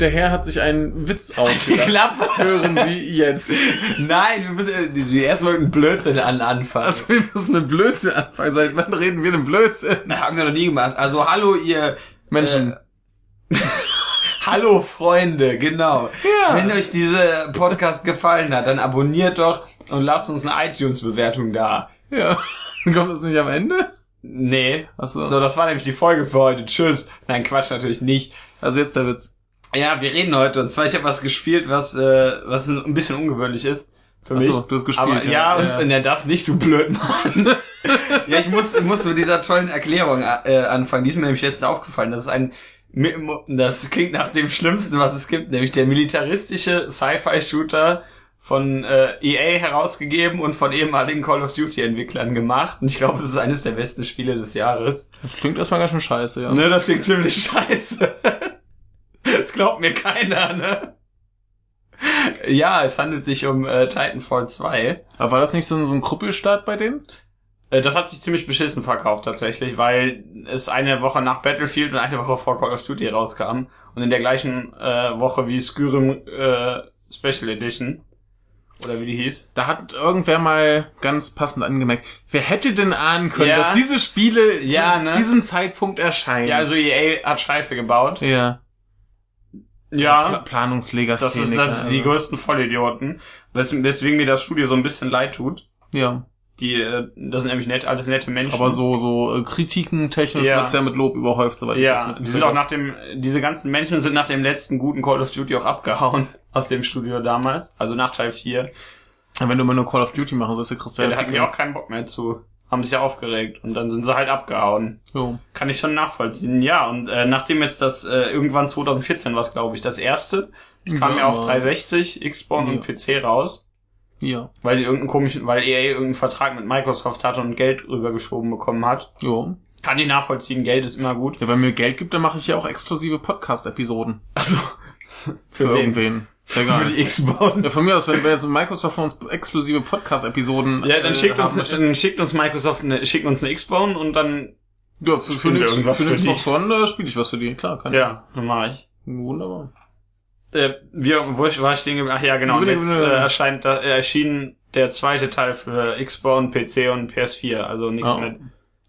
Der Herr hat sich einen Witz ausgedacht. Klappe. Hören Sie jetzt. Nein, wir müssen die, die erstmal mit einem Blödsinn an anfangen. Also wir müssen mit Blödsinn anfangen. Seit wann reden wir denn Blödsinn? Das haben wir noch nie gemacht. Also hallo ihr Menschen. Äh, hallo Freunde, genau. Ja. Wenn euch dieser Podcast gefallen hat, dann abonniert doch und lasst uns eine iTunes-Bewertung da. Ja. Kommt das nicht am Ende? Nee. Ach so. So, das war nämlich die Folge für heute. Tschüss. Nein, Quatsch natürlich nicht. Also jetzt der Witz. Ja, wir reden heute und zwar ich habe was gespielt, was äh, was ein bisschen ungewöhnlich ist für Ach mich. so, du hast gespielt, Aber, ja. ja, und Ja. ja. das nicht, du blöd Mann. ja, ich muss muss mit dieser tollen Erklärung äh, anfangen. Die ist mir nämlich jetzt aufgefallen. Das ist ein das klingt nach dem Schlimmsten, was es gibt, nämlich der militaristische Sci-Fi-Shooter von äh, EA herausgegeben und von ehemaligen Call of Duty-Entwicklern gemacht. Und ich glaube, es ist eines der besten Spiele des Jahres. Das klingt erstmal ganz schön scheiße, ja. Ne, das klingt ziemlich scheiße. Das glaubt mir keiner, ne? Ja, es handelt sich um äh, Titanfall 2. Aber war das nicht so ein, so ein Krüppelstart bei denen? Äh, das hat sich ziemlich beschissen verkauft tatsächlich, weil es eine Woche nach Battlefield und eine Woche vor Call of Duty rauskam. Und in der gleichen äh, Woche wie Skyrim äh, Special Edition. Oder wie die hieß. Da hat irgendwer mal ganz passend angemerkt, wer hätte denn ahnen können, Ja. dass diese Spiele Ja, zu ne? diesem Zeitpunkt erscheinen? Ja, also EA hat Scheiße gebaut. ja. Pla Ja. Planungslegastheniker. Das ist dann die also. größten Vollidioten. Wes weswegen mir das Studio so ein bisschen leid tut. Ja, Die, äh, das sind nämlich nett, alles nette Menschen. aber so so äh, Kritiken technisch Ja. wird's ja mit Lob überhäuft, soweit ich das Ja, die sind auch nach dem, diese ganzen Menschen sind nach dem letzten guten Call of Duty auch abgehauen aus dem Studio damals. Also nach Teil 4. Ja, Wenn du immer nur Call of Duty machen sollst, kriegst du Ja, ja, da hatten die auch keinen Bock mehr zu. Haben sich ja aufgeregt. Und dann sind sie halt abgehauen. Jo. Kann ich schon nachvollziehen. Ja, und äh, nachdem jetzt das, äh, irgendwann 2014 war glaube ich, das erste. Das kam Ja, ja auf aber- 360, Xbox Ja. und PC raus. Ja. Weil sie irgendeinen komischen, weil EA irgendeinen Vertrag mit Microsoft hatte und Geld rübergeschoben bekommen hat. Jo. Kann ich nachvollziehen, Geld ist immer gut. Ja, wenn mir Geld gibt, dann mache ich ja auch exklusive Podcast-Episoden. Also, Für, wen? irgendwen. Geil. Für die Xbox. Ja, von mir aus, wenn wir jetzt Microsoft von uns exklusive Podcast-Episoden Ja, dann äh, schickt uns, haben dann schickt uns Microsoft eine, schickt uns eine Xbone und dann, ja, für, für, den, irgendwas für den für die. Xbox One äh, spiele ich was für die. Klar, kann ja, dann mache ich. Wunderbar. Äh, wir, wo ich, war ich stehen geblieben? Ach ja, genau. Wie Jetzt wie äh, erscheint, da, äh, erschien der zweite Teil für Xbone, PC und PS4. Also nichts Oh. mit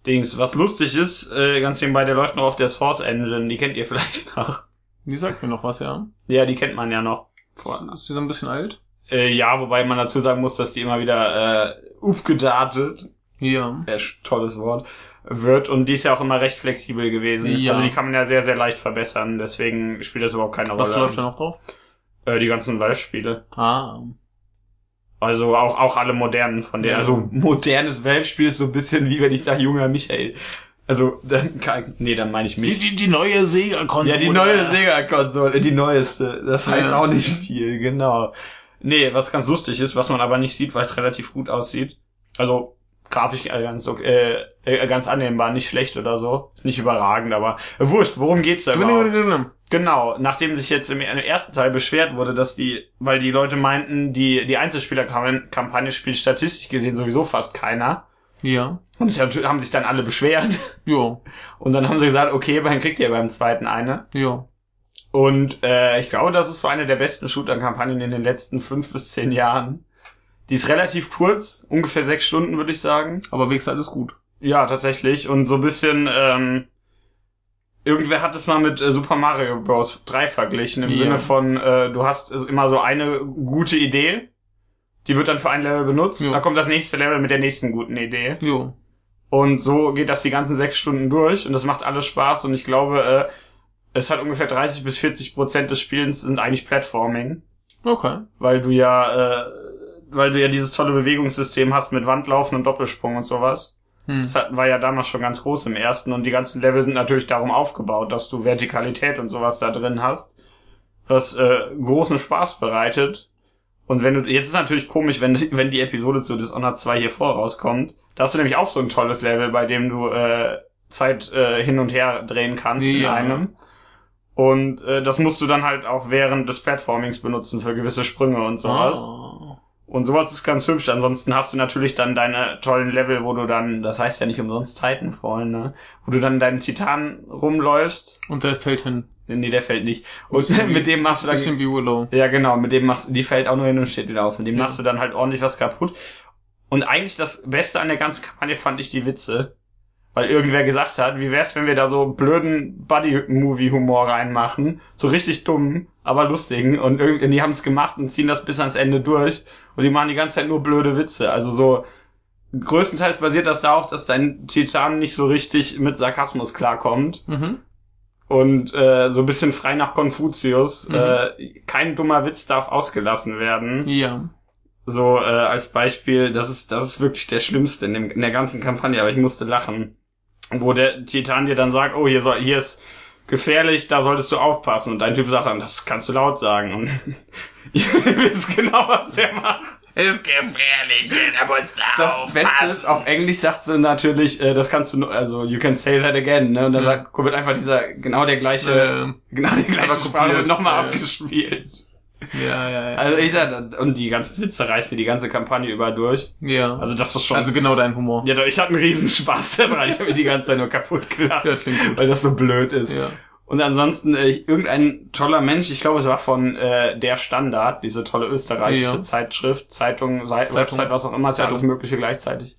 Dings. Was lustig ist, äh, ganz nebenbei, der läuft noch auf der Source Engine. Die kennt ihr vielleicht noch. Die sagt mir noch was, ja. Ja, die kennt man ja noch. Vor, Ist die so ein bisschen alt? äh, ja, wobei man dazu sagen muss, dass die immer wieder äh, upgedatet Ja. sch- tolles Wort, wird. Und die ist ja auch immer recht flexibel gewesen. Ja. Also die kann man ja sehr, sehr leicht verbessern. Deswegen spielt das überhaupt keine Rolle. Was läuft da noch drauf? Äh, die ganzen Valve-Spiele. Ah. Also auch, auch alle modernen von denen. Ja. Also modernes Valve-Spiel ist so ein bisschen wie wenn ich sage, junger Michael. Also, dann kann, nee, dann meine ich Die, mich. die, die neue Sega-Konsole. ja, die neue Sega-Konsole, die neueste. Das heißt Ja. auch nicht viel, genau. Nee, was ganz lustig ist, was man aber nicht sieht, weil es relativ gut aussieht. Also, grafisch äh, ganz, okay, äh, äh, ganz annehmbar, nicht schlecht oder so. Ist nicht überragend, aber äh, wurscht, worum geht's da überhaupt? Genau, nachdem sich jetzt im ersten Teil beschwert wurde, dass die, weil die Leute meinten, die, die Einzelspielerkampagne spielt statistisch gesehen sowieso fast keiner. Ja. Und sie haben haben sich dann alle beschwert. Jo. Und dann haben sie gesagt, okay, dann kriegt ihr beim zweiten eine. Jo. Und äh, ich glaube, das ist so eine der besten Shooter-Kampagnen in den letzten fünf bis zehn Jahren. Die ist relativ kurz, ungefähr sechs Stunden, würde ich sagen. Aber wenigstens alles gut. Ja, tatsächlich. Und so ein bisschen, ähm, irgendwer hat es mal mit äh, Super Mario Bros. 3 verglichen, im Ja. Sinne von, äh, du hast immer so eine gute Idee, die wird dann für ein Level benutzt, Ja. dann kommt das nächste Level mit der nächsten guten Idee. Jo. Und so geht das die ganzen sechs Stunden durch und das macht alles Spaß und ich glaube, äh, es hat ungefähr 30 bis 40 Prozent des Spielens sind eigentlich Platforming, Okay. weil du ja, äh, weil du ja dieses tolle Bewegungssystem hast mit Wandlaufen und Doppelsprung und sowas. Hm. Das hat, war ja damals schon ganz groß im ersten und die ganzen Level sind natürlich darum aufgebaut, dass du Vertikalität und sowas da drin hast, was äh, großen Spaß bereitet. Und wenn du, jetzt ist natürlich komisch, wenn, wenn die Episode zu Dishonored 2 hier vor rauskommt, da hast du nämlich auch so ein tolles Level, bei dem du äh, Zeit äh, hin und her drehen kannst in Ja. einem. Und äh, das musst du dann halt auch während des Platformings benutzen für gewisse Sprünge und sowas. Ah. Und sowas ist ganz hübsch. Ansonsten hast du natürlich dann deine tollen Level, wo du dann, das heißt ja nicht umsonst Titanfall, ne? Wo du dann deinen Titan rumläufst. Und der fällt hin. Nee, der fällt nicht. Und mit dem machst du dann Bisschen wie Willow. ja, genau, mit dem machst die fällt auch nur hin und steht wieder auf. Mit dem Ja. machst du dann halt ordentlich was kaputt. Und eigentlich das Beste an der ganzen Kampagne fand ich die Witze. Weil irgendwer gesagt hat, wie wär's, wenn wir da so blöden Buddy-Movie-Humor reinmachen? So richtig dumm, aber lustigen. Und irgendwie, die haben's gemacht und ziehen das bis ans Ende durch. Und die machen die ganze Zeit nur blöde Witze. Also so, größtenteils basiert das darauf, dass dein Titan nicht so richtig mit Sarkasmus klarkommt Mhm. Und äh, so ein bisschen frei nach Konfuzius. Mhm. Äh, kein dummer Witz darf ausgelassen werden. Ja. So äh, als Beispiel, das ist das ist wirklich der schlimmste in, dem, in der ganzen Kampagne, aber ich musste lachen, wo der Titan dir dann sagt, oh hier soll hier ist gefährlich, da solltest du aufpassen und dein Typ sagt dann, das kannst du laut sagen und ihr wisst genau, was der macht. Ist gefährlich, da musst du Das Beste ist, auf Englisch sagt sie natürlich, äh, das kannst du, nur- also you can say that again, ne? Und dann Ja. sagt, wird einfach dieser, genau der gleiche, Ähm, genau der gleiche Sprache wird nochmal ja. abgespielt. ja, ja, ja. Also ich sag, und die ganzen Witze reißen die ganze Kampagne über durch. ja. Also das ist schon, Also genau dein Humor. ja, doch, ich hatte einen riesen Spaß daran. Ich habe mich die ganze Zeit nur kaputt gelacht, Ja, klingt gut. weil das so blöd ist. Ja. Und ansonsten äh, irgendein toller Mensch, ich glaube, es war von äh, der Standard, diese tolle österreichische Ja. Zeitschrift, Zeitung, Seite, Zeitung. Website, was auch immer, ist ja Zeitung. alles Mögliche gleichzeitig.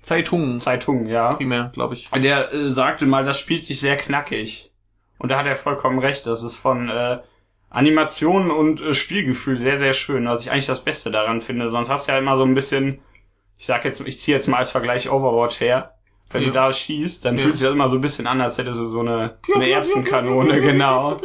Zeitung. Zeitung, ja. Primär, glaube ich. Der äh, sagte mal, das spielt sich sehr knackig. Und da hat er vollkommen recht. Das ist von äh, Animation und äh, Spielgefühl sehr, sehr schön. Was ich eigentlich das Beste daran finde. Sonst hast du ja immer so ein bisschen, ich sag jetzt, ich ziehe jetzt mal als Vergleich Overwatch her. Wenn Ja. du da schießt, dann Ja. fühlt sich das immer so ein bisschen an, als hättest du so eine, so eine Erbsenkanone, genau.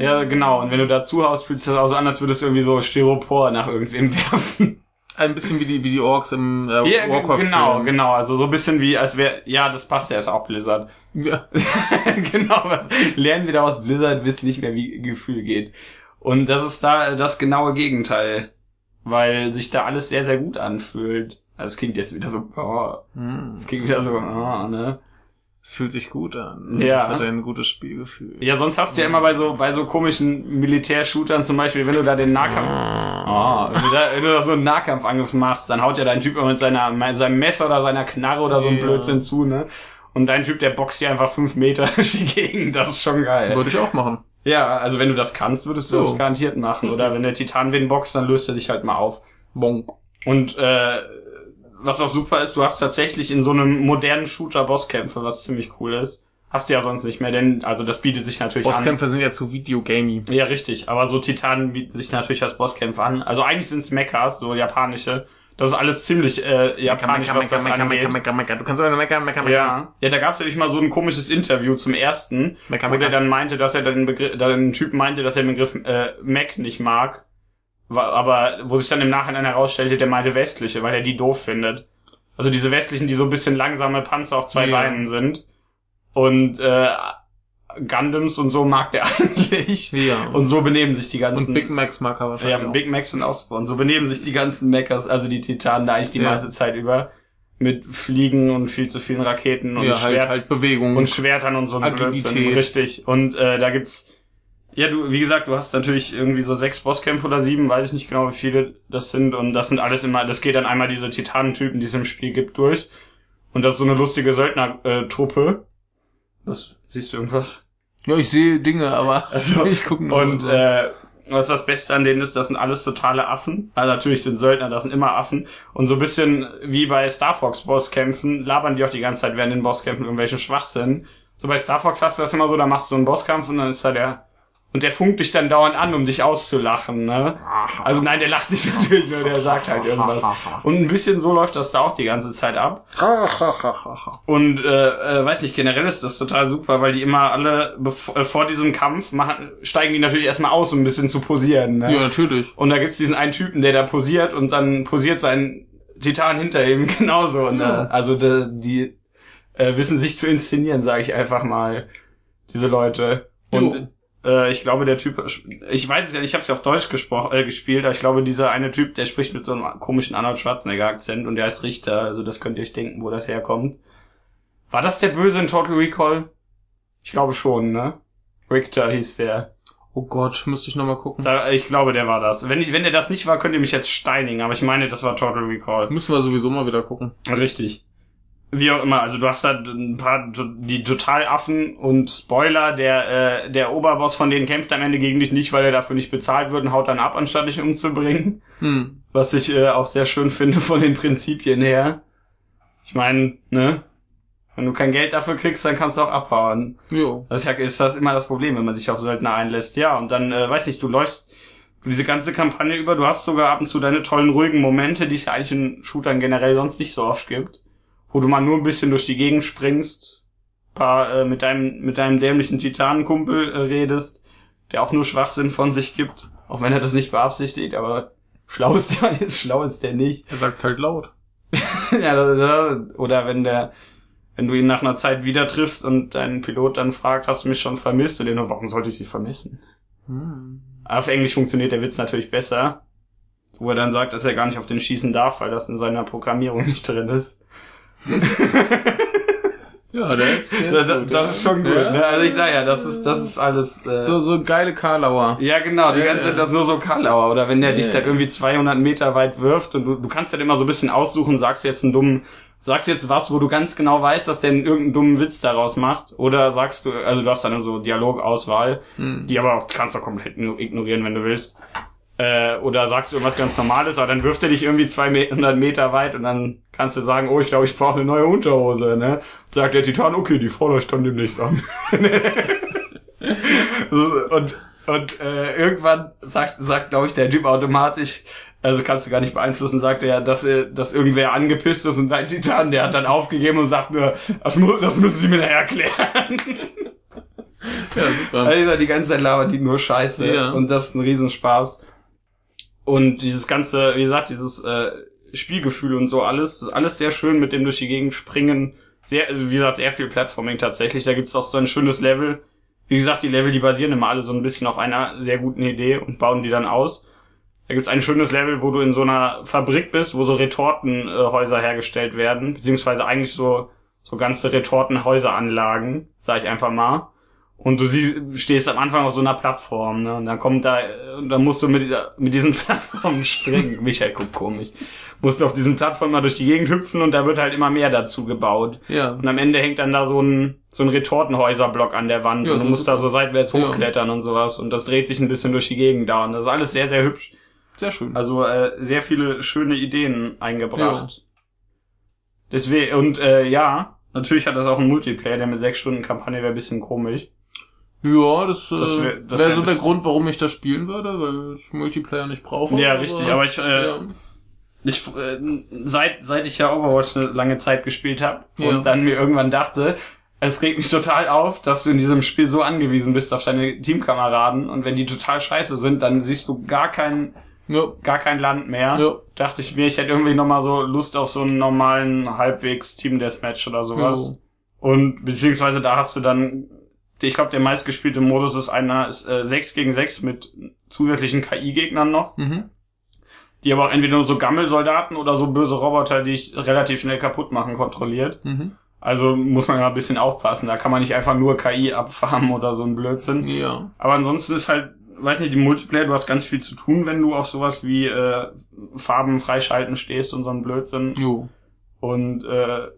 Ja, genau. Und wenn du da zuhaust, fühlt sich das auch so an, als würdest du irgendwie so Styropor nach irgendwem werfen. Ein bisschen wie die, wie die Orks im äh, Ja, Warcraft. genau, genau. Also so ein bisschen wie, als wäre, ja, das passt ja, ist auch Blizzard. Ja. genau, was lernen wir daraus Blizzard, wissen nicht mehr, wie Gefühl geht. Und das ist da das genaue Gegenteil. Weil sich da alles sehr, sehr gut anfühlt. Also es klingt jetzt wieder so, oh, Hm. es klingt wieder so, oh, ne? Es fühlt sich gut an. Ja. Das hat ein gutes Spielgefühl. Ja, sonst hast du ja immer bei so, bei so komischen Militärshootern zum Beispiel, wenn du da den Nahkampf, oh, wenn du da, wenn du da so einen Nahkampfangriff machst, dann haut ja dein Typ immer mit seiner, mit seinem Messer oder seiner Knarre oder so ein Ja. Blödsinn zu, ne? Und dein Typ, der boxt dir einfach fünf Meter durch die Gegend, das ist schon geil. Würde ich auch machen. Ja, also wenn du das kannst, würdest du So. das garantiert machen. Oder wenn der Titan wen boxt, dann löst er sich halt mal auf. Bonk. Und äh, was auch super ist, du hast tatsächlich in so einem modernen Shooter Bosskämpfe, was ziemlich cool ist. Hast du ja sonst nicht mehr, denn also das bietet sich natürlich an. Bosskämpfe sind ja zu videogamey. Ja, richtig. Aber so Titanen bieten sich natürlich als Bosskämpfe an. Also eigentlich sind es Mechas, so japanische. Das ist alles ziemlich äh, japanisch, was das angeht. mecker. Du kannst aber meckern, meckern, meckern. Ja, ja, da gab es nämlich mal so ein komisches Interview zum ersten, Mecker, wo der dann meinte, dass er den Begriff, den Typ meinte, dass er den Begriff äh, Mac nicht mag, aber wo sich dann im Nachhinein herausstellte, der meinte westliche, weil er die doof findet. Also diese westlichen, die so ein bisschen langsame Panzer auf zwei Ja. Beinen sind. Und äh, Gundams und so mag der eigentlich. Ja. Und so benehmen sich die ganzen. Und Big Macs mag er wahrscheinlich ja, auch. Big Macs sind auch. Und so benehmen sich die ganzen Mechas, also die Titanen da eigentlich die Ja. meiste Zeit über. Mit Fliegen und viel zu vielen Raketen und ja, Schwert halt, halt Bewegung. und Schwertern und so Agilität. Blödsinn. Richtig. Und äh, da gibt's. Ja, du, wie gesagt, du hast natürlich irgendwie so sechs Bosskämpfe oder sieben, weiß ich nicht genau, wie viele das sind. Und das sind alles immer, das geht dann einmal diese Titanentypen, die es im Spiel gibt, durch. Und das ist so eine lustige Söldner-Truppe. Was, siehst du irgendwas? ja, ich sehe Dinge, aber Also, ich gucke nur. Und äh, was das Beste an denen ist, das sind alles totale Affen. Also natürlich sind Söldner, das sind immer Affen. Und so ein bisschen wie bei Star Fox Bosskämpfen labern die auch die ganze Zeit während den Bosskämpfen irgendwelchen Schwachsinn. So bei Star Fox hast du das immer so, da machst du so einen Bosskampf und dann ist da der und der funkt dich dann dauernd an, um dich auszulachen, ne? Also nein, der lacht nicht natürlich nur, der sagt halt irgendwas. Und ein bisschen so läuft das da auch die ganze Zeit ab. Und äh, äh, weiß nicht, generell ist das total super, weil die immer alle äh, vor diesem Kampf machen, steigen die natürlich erstmal aus, um ein bisschen zu posieren. Ne? ja, natürlich. Und da gibt's diesen einen Typen, der da posiert und dann posiert sein Titan hinter ihm genauso. Und, äh, also die, die äh, wissen sich zu inszenieren, sage ich einfach mal, diese Leute. Und äh, ich glaube, der Typ, ich weiß es ja, ich habe es ja auf Deutsch gesprochen, äh, gespielt, aber ich glaube, dieser eine Typ, der spricht mit so einem komischen Arnold Schwarzenegger-Akzent und der ist Richter, also das könnt ihr euch denken, wo das herkommt. War das der Böse in Total Recall? Ich glaube schon, ne? Richter hieß der. Oh Gott, müsste ich nochmal gucken. Da, ich glaube, der war das. Wenn ich, wenn der das nicht war, könnt ihr mich jetzt steinigen, aber ich meine, das war Total Recall. Müssen wir sowieso mal wieder gucken. Richtig. Wie auch immer, also du hast da ein paar die Totalaffen und Spoiler, der äh, der Oberboss von denen kämpft am Ende gegen dich nicht, weil er dafür nicht bezahlt wird und haut dann ab, anstatt dich umzubringen. Hm. Was ich äh, auch sehr schön finde von den Prinzipien her. Ich meine, ne? Wenn du kein Geld dafür kriegst, dann kannst du auch abhauen. Jo. Das ist, ja, ist das immer das Problem, wenn man sich auf Söldner einlässt. Ja, und dann, äh, weiß nicht, du läufst diese ganze Kampagne über, du hast sogar ab und zu deine tollen, ruhigen Momente, die es ja eigentlich in Shootern generell sonst nicht so oft gibt. Wo du mal nur ein bisschen durch die Gegend springst, paar äh, mit deinem, mit deinem dämlichen Titanenkumpel äh, redest, der auch nur Schwachsinn von sich gibt, auch wenn er das nicht beabsichtigt, aber schlau ist der jetzt, schlau ist der nicht. Er sagt halt laut. ja, oder wenn der, wenn du ihn nach einer Zeit wieder triffst und dein Pilot dann fragt, hast du mich schon vermisst? Und der nur, warum sollte ich sie vermissen? Hm. Auf Englisch funktioniert der Witz natürlich besser. Wo er dann sagt, dass er gar nicht auf den schießen darf, weil das in seiner Programmierung nicht drin ist. Ja, ist, Das, ist das, gut, das ist schon gut, Ja. ne? Also ich sag ja, das ist, das ist alles, äh, So, so geile Karlauer. Ja, genau, die Ja, ganze das nur so Karlauer. Oder wenn der dich Ja, dann irgendwie 200 Meter weit wirft und du, du kannst halt immer so ein bisschen aussuchen, sagst jetzt einen dummen, sagst jetzt was, wo du ganz genau weißt, dass der irgendeinen dummen Witz daraus macht. Oder sagst du, also du hast dann so Dialogauswahl, Hm. die aber auch kannst du komplett ignorieren, wenn du willst. Äh, oder sagst du irgendwas ganz Normales, aber dann wirft er dich irgendwie 200 Meter weit und dann kannst du sagen, oh, ich glaube, ich brauche eine neue Unterhose, ne? Sagt der Titan, okay, die fordere ich dann demnächst an. und und äh, irgendwann sagt, sagt glaube ich, der Typ automatisch, also kannst du gar nicht beeinflussen, sagt er, dass, er, dass irgendwer angepisst ist und dein Titan, der hat dann aufgegeben und sagt nur, das, mu das müssen sie mir nachher erklären. Ja, super. Alter, die ganze Zeit labert die nur Scheiße. Ja. Und das ist ein Riesenspaß. Und dieses ganze, wie gesagt, dieses äh, Spielgefühl und so alles, ist alles sehr schön mit dem durch die Gegend springen. Sehr, also wie gesagt, sehr viel Platforming tatsächlich. Da gibt's auch so ein schönes Level. Wie gesagt, die Level, die basieren immer alle so ein bisschen auf einer sehr guten Idee und bauen die dann aus. Da gibt's ein schönes Level, wo du in so einer Fabrik bist, wo so Retortenhäuser hergestellt werden, beziehungsweise eigentlich so so ganze Retortenhäuseranlagen, sag ich einfach mal. Und du siehst, stehst am Anfang auf so einer Plattform, ne? Und dann kommt da, und dann musst du mit, dieser, mit diesen Plattformen springen. Michael guckt komisch. Musst du auf diesen Plattformen mal durch die Gegend hüpfen und da wird halt immer mehr dazu gebaut. Ja. Und am Ende hängt dann da so ein, so ein Retortenhäuserblock an der Wand Ja, und du so musst da so seitwärts Ja. hochklettern und sowas. Und das dreht sich ein bisschen durch die Gegend da. Und das ist alles sehr, sehr hübsch. Sehr schön. Also äh, sehr viele schöne Ideen eingebracht. Deswegen, und äh, ja, natürlich hat das auch einen Multiplayer, der mit sechs Stunden Kampagne wäre ein bisschen komisch. Ja, das, Das wär- wäre wär wär so der Grund, warum ich das spielen würde, weil ich Multiplayer nicht brauche. Ja, richtig, aber ich, äh, ja. Ich, äh, seit, seit ich ja Overwatch eine lange Zeit gespielt habe Ja. und dann mir irgendwann dachte, es regt mich total auf, dass du in diesem Spiel so angewiesen bist auf deine Teamkameraden und wenn die total scheiße sind, dann siehst du gar kein, ja. gar kein Land mehr. Ja. Dachte ich mir, ich hätte irgendwie nochmal so Lust auf so einen normalen halbwegs Team Deathmatch oder sowas. Und beziehungsweise da hast du dann, ich glaube, der meistgespielte Modus ist einer ist äh, 6 gegen 6 mit zusätzlichen KI-Gegnern noch, Mhm. die aber auch entweder nur so Gammelsoldaten oder so böse Roboter, die ich relativ schnell kaputt machen, kontrolliert. Mhm. Also muss man ja ein bisschen aufpassen. Da kann man nicht einfach nur KI abfarmen oder so ein Blödsinn. Ja. Aber ansonsten ist halt, weiß nicht, die Multiplayer, du hast ganz viel zu tun, wenn du auf sowas wie äh, Farben freischalten stehst und so ein Blödsinn. Jo. Und äh,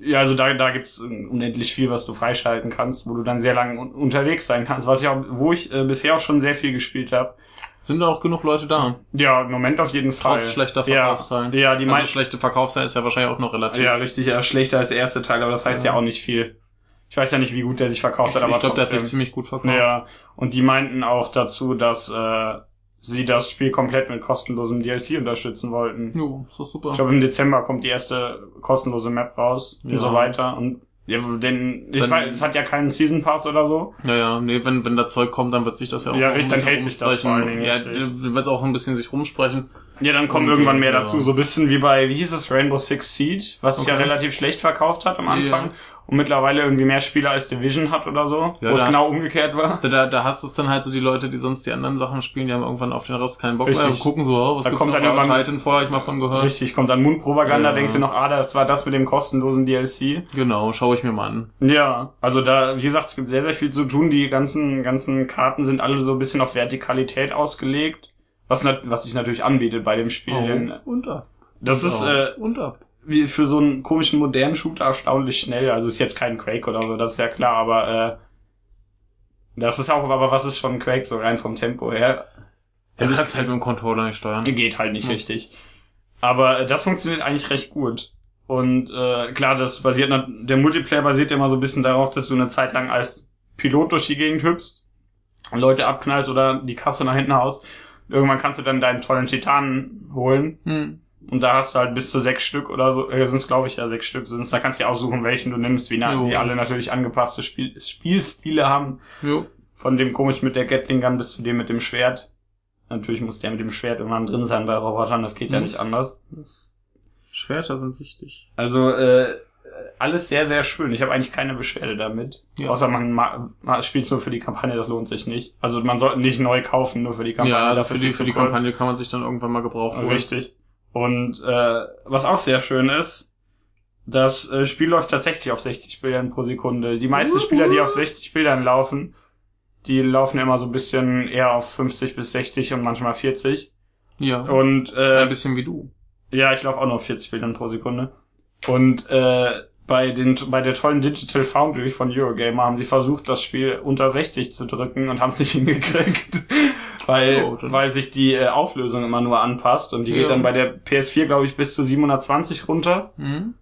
ja, also da, da gibt's unendlich viel, was du freischalten kannst, wo du dann sehr lange un unterwegs sein kannst, was ich auch, wo ich äh, bisher auch schon sehr viel gespielt habe. Sind da auch genug Leute da? Ja, im Moment auf jeden Fall. Trotz schlechter Ja, Verkaufszahlen. ja, die Also meisten. schlechte Verkaufszahlen ist ja wahrscheinlich auch noch relativ. Ja, richtig, ja, schlechter als der erste Teil, aber das heißt ja, Ja. auch nicht viel. Ich weiß ja nicht, wie gut der sich verkauft hat, aber ich glaube, der hat sich ziemlich gut verkauft. Ja, und die meinten auch dazu, dass äh, sie das Spiel komplett mit kostenlosem DLC unterstützen wollten. Jo, ist doch super. Ich glaube, im Dezember kommt die erste kostenlose Map raus und Ja. so weiter. Und ja, denn ich Dann- weiß, es hat ja keinen Season Pass oder so. Ja, ja, nee, wenn, wenn da Zeug kommt, dann wird sich das ja auch Ja, richtig, dann hält sich das vor allen Dingen, Ja, wird auch ein bisschen sich rumsprechen. Ja, dann kommen Und, irgendwann mehr ja. dazu. So ein bisschen wie bei, wie hieß es, Rainbow Six Siege, was sich ja Okay. relativ schlecht verkauft hat am Anfang. Ja. Und mittlerweile irgendwie mehr Spieler als Division hat oder so. Ja, wo es genau umgekehrt war. Da, da, hast du es dann halt so die Leute, die sonst die anderen Sachen spielen, die haben irgendwann auf den Rest keinen Bock Richtig. mehr gucken so, oh, was Da gibt's kommt noch dann irgendwann- Titan vorher, ich mal von gehört. Richtig, kommt dann Mundpropaganda, denkst du noch, ah, das war das mit dem kostenlosen DLC. Genau, schaue ich mir mal an. Ja, also da, wie gesagt, es gibt sehr, sehr viel zu tun. Die ganzen, ganzen Karten sind alle so ein bisschen auf Vertikalität ausgelegt. Was, was sich natürlich anbietet bei dem Spiel. denn Auf und ab. das ist, äh, und ab. wie für so einen komischen modernen Shooter erstaunlich schnell. Also ist jetzt kein Quake oder so, das ist ja klar, aber äh, das ist auch, aber was ist schon Quake, so rein vom Tempo her? Ja, du kannst halt mit dem Controller nicht steuern. Geht halt nicht Hm. richtig. Aber äh, das funktioniert eigentlich recht gut. Und äh, klar, das basiert, der Multiplayer basiert ja immer so ein bisschen darauf, dass du eine Zeit lang als Pilot durch die Gegend hüpfst, Leute abknallst oder die Kasse nach hinten haust. Irgendwann kannst du dann deinen tollen Titanen holen. Hm. Und da hast du halt bis zu sechs Stück oder so, äh, sind es glaube ich ja sechs Stück sind's. Da kannst du dir aussuchen, welchen du nimmst, wie, na, wie alle natürlich angepasste Spiel Spielstile haben. Jo. Von dem komisch mit der Gatling Gun bis zu dem mit dem Schwert. Natürlich muss der mit dem Schwert immer drin sein bei Robotern, das geht ja Muss. nicht anders. Schwerter sind wichtig. Also äh, alles sehr, sehr schön. Ich habe eigentlich keine Beschwerde damit. Ja. Außer man ma ma spielt nur für die Kampagne, das lohnt sich nicht. Also man sollte nicht neu kaufen, nur für die Kampagne. ja, dafür für die, für die. Kampagne kann man sich dann irgendwann mal gebraucht holen. Richtig. Und äh, was auch sehr schön ist, das äh, Spiel läuft tatsächlich auf 60 Bildern pro Sekunde. Die meisten Wuhu. Spieler, die auf 60 Bildern laufen, die laufen immer so ein bisschen eher auf 50 bis 60 und manchmal 40. Ja. Und Ein äh, bisschen wie du. ja, ich laufe auch nur auf 40 Bildern pro Sekunde. Und äh, bei den bei der tollen Digital Foundry von Eurogamer haben sie versucht, das Spiel unter 60 zu drücken und haben es nicht hingekriegt, weil Oh, weil sich die äh, Auflösung immer nur anpasst und die Ja. geht dann bei der PS4 glaube ich bis zu 720 runter Hm?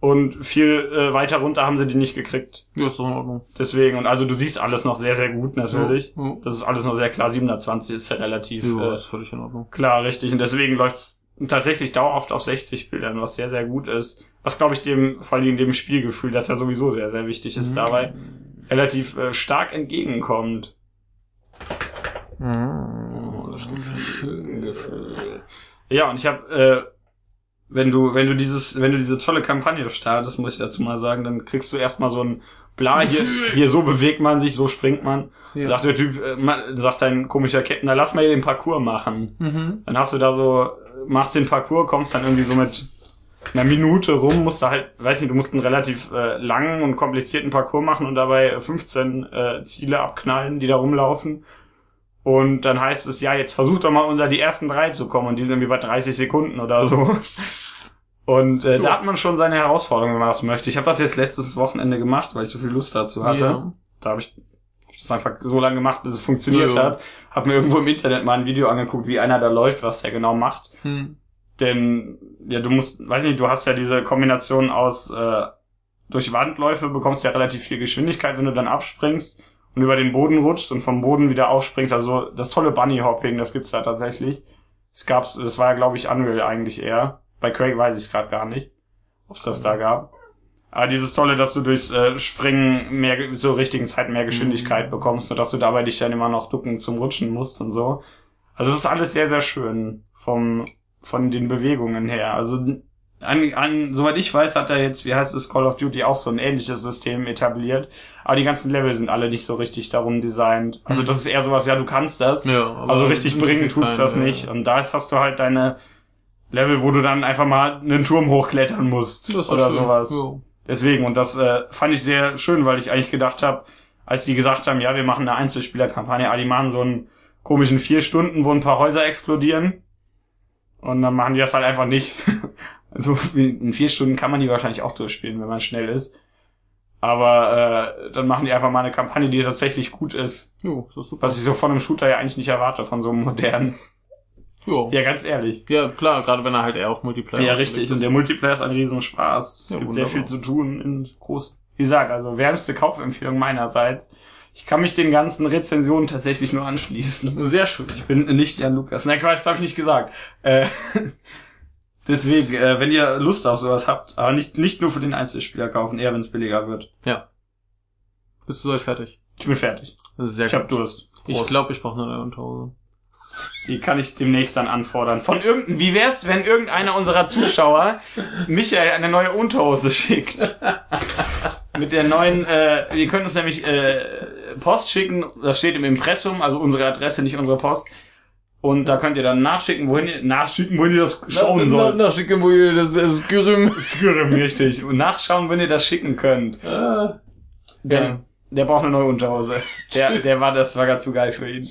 und viel äh, weiter runter haben sie die nicht gekriegt. Ja, ist doch in Ordnung. Deswegen und also du siehst alles noch sehr sehr gut natürlich. Ja, Das ist alles noch sehr klar. 720 ist ja relativ ja. ja äh, ist völlig in Ordnung. Klar, richtig. Und deswegen läuft's tatsächlich dauerhaft auf 60 Bildern, was sehr, sehr gut ist. Was, glaube ich, dem, vor allem dem Spielgefühl, das ja sowieso sehr, sehr wichtig ist, Mhm. dabei relativ äh, stark entgegenkommt. Mhm. das Gefühl. Ja, und ich habe, äh, wenn du, wenn du dieses, wenn du diese tolle Kampagne startest, muss ich dazu mal sagen, dann kriegst du erstmal so ein Bla, hier, hier so bewegt man sich, so springt man. Ja. Sagt der Typ, äh, ma- sagt dein komischer Captain, na lass mal hier den Parcours machen. Mhm. Dann hast du da so, machst den Parcours, kommst dann irgendwie so mit einer Minute rum, musst da halt, weiß nicht, du musst einen relativ äh, langen und komplizierten Parcours machen und dabei 15 äh, Ziele abknallen, die da rumlaufen. Und dann heißt es, ja, jetzt versuch doch mal unter die ersten drei zu kommen und die sind irgendwie bei 30 Sekunden oder so. Und äh, da hat man schon seine Herausforderungen, wenn man das möchte. Ich habe das jetzt letztes Wochenende gemacht, weil ich so viel Lust dazu hatte. Ja. Da habe ich hab ich das einfach so lange gemacht, bis es funktioniert Ja. hat. Hab mir irgendwo im Internet mal ein Video angeguckt, wie einer da läuft, was der genau macht. Hm. Denn ja, du musst, weiß nicht, du hast ja diese Kombination aus äh, durch Wandläufe bekommst ja relativ viel Geschwindigkeit, wenn du dann abspringst und über den Boden rutschst und vom Boden wieder aufspringst. Also das tolle Bunny Hopping, das gibt's da tatsächlich. Es gab's, das war ja glaube ich Unreal eigentlich eher. Bei Craig weiß ich es gerade gar nicht, ob es das da gab. Aber dieses tolle, dass du durchs äh, Springen mehr zur richtigen Zeit mehr Geschwindigkeit bekommst und dass du dabei dich dann immer noch ducken zum Rutschen musst und so. Also es ist alles sehr, sehr schön vom, von den Bewegungen her. Also an, an, soweit ich weiß, hat er jetzt, wie heißt es, Call of Duty auch so ein ähnliches System etabliert. Aber die ganzen Level sind alle nicht so richtig darum designt. Also das ist eher sowas, ja, du kannst das. Ja, aber also richtig bringen tut's das ja. nicht. Und da hast du halt deine Level, wo du dann einfach mal einen Turm hochklettern musst. Das oder schön. sowas. Ja. Deswegen, und das äh, fand ich sehr schön, weil ich eigentlich gedacht habe, als die gesagt haben, ja, wir machen eine Einzelspielerkampagne, ah, die machen so einen komischen vier Stunden, wo ein paar Häuser explodieren. Und dann machen die das halt einfach nicht. also in vier Stunden kann man die wahrscheinlich auch durchspielen, wenn man schnell ist. Aber äh, dann machen die einfach mal eine Kampagne, die tatsächlich gut ist. Jo, doch super. Was ich so von einem Shooter ja eigentlich nicht erwarte, von so einem modernen. Jo. Ja, ganz ehrlich. Ja, klar, gerade wenn er halt eher auf Multiplayer Ja, richtig. Und der Multiplayer ist ein Riesenspaß. Es Ja, gibt sehr wunderbar. viel zu tun in groß. Wie gesagt, also wärmste Kaufempfehlung meinerseits. Ich kann mich den ganzen Rezensionen tatsächlich nur anschließen. Sehr schön. Ich bin nicht Jan Lukas. Nein, Quatsch, das habe ich nicht gesagt. Äh, deswegen, äh, wenn ihr Lust auf sowas habt, aber nicht, nicht nur für den Einzelspieler kaufen, eher wenn es billiger wird. Ja. Bist du soweit fertig? Ich bin fertig. Sehr Ich habe Durst. Ich Prost. glaube, ich brauche eine neue Unterhose. Die kann ich demnächst dann anfordern. Von irgendein, wie wär's, wenn irgendeiner unserer Zuschauer Michael eine neue Unterhose schickt? Mit der neuen, äh, ihr könnt uns nämlich äh, Post schicken, das steht im Impressum, also unsere Adresse, nicht unsere Post. Und da könnt ihr dann nachschicken, wohin ihr, nachschicken, wohin ihr das schauen sollt. Na, schicken wir das, das Gerüm. Skyrim, richtig. Und nachschauen, wenn ihr das schicken könnt. Ah. Denn Ja. der braucht eine neue Unterhose. Der, der war, das war gar zu geil für ihn.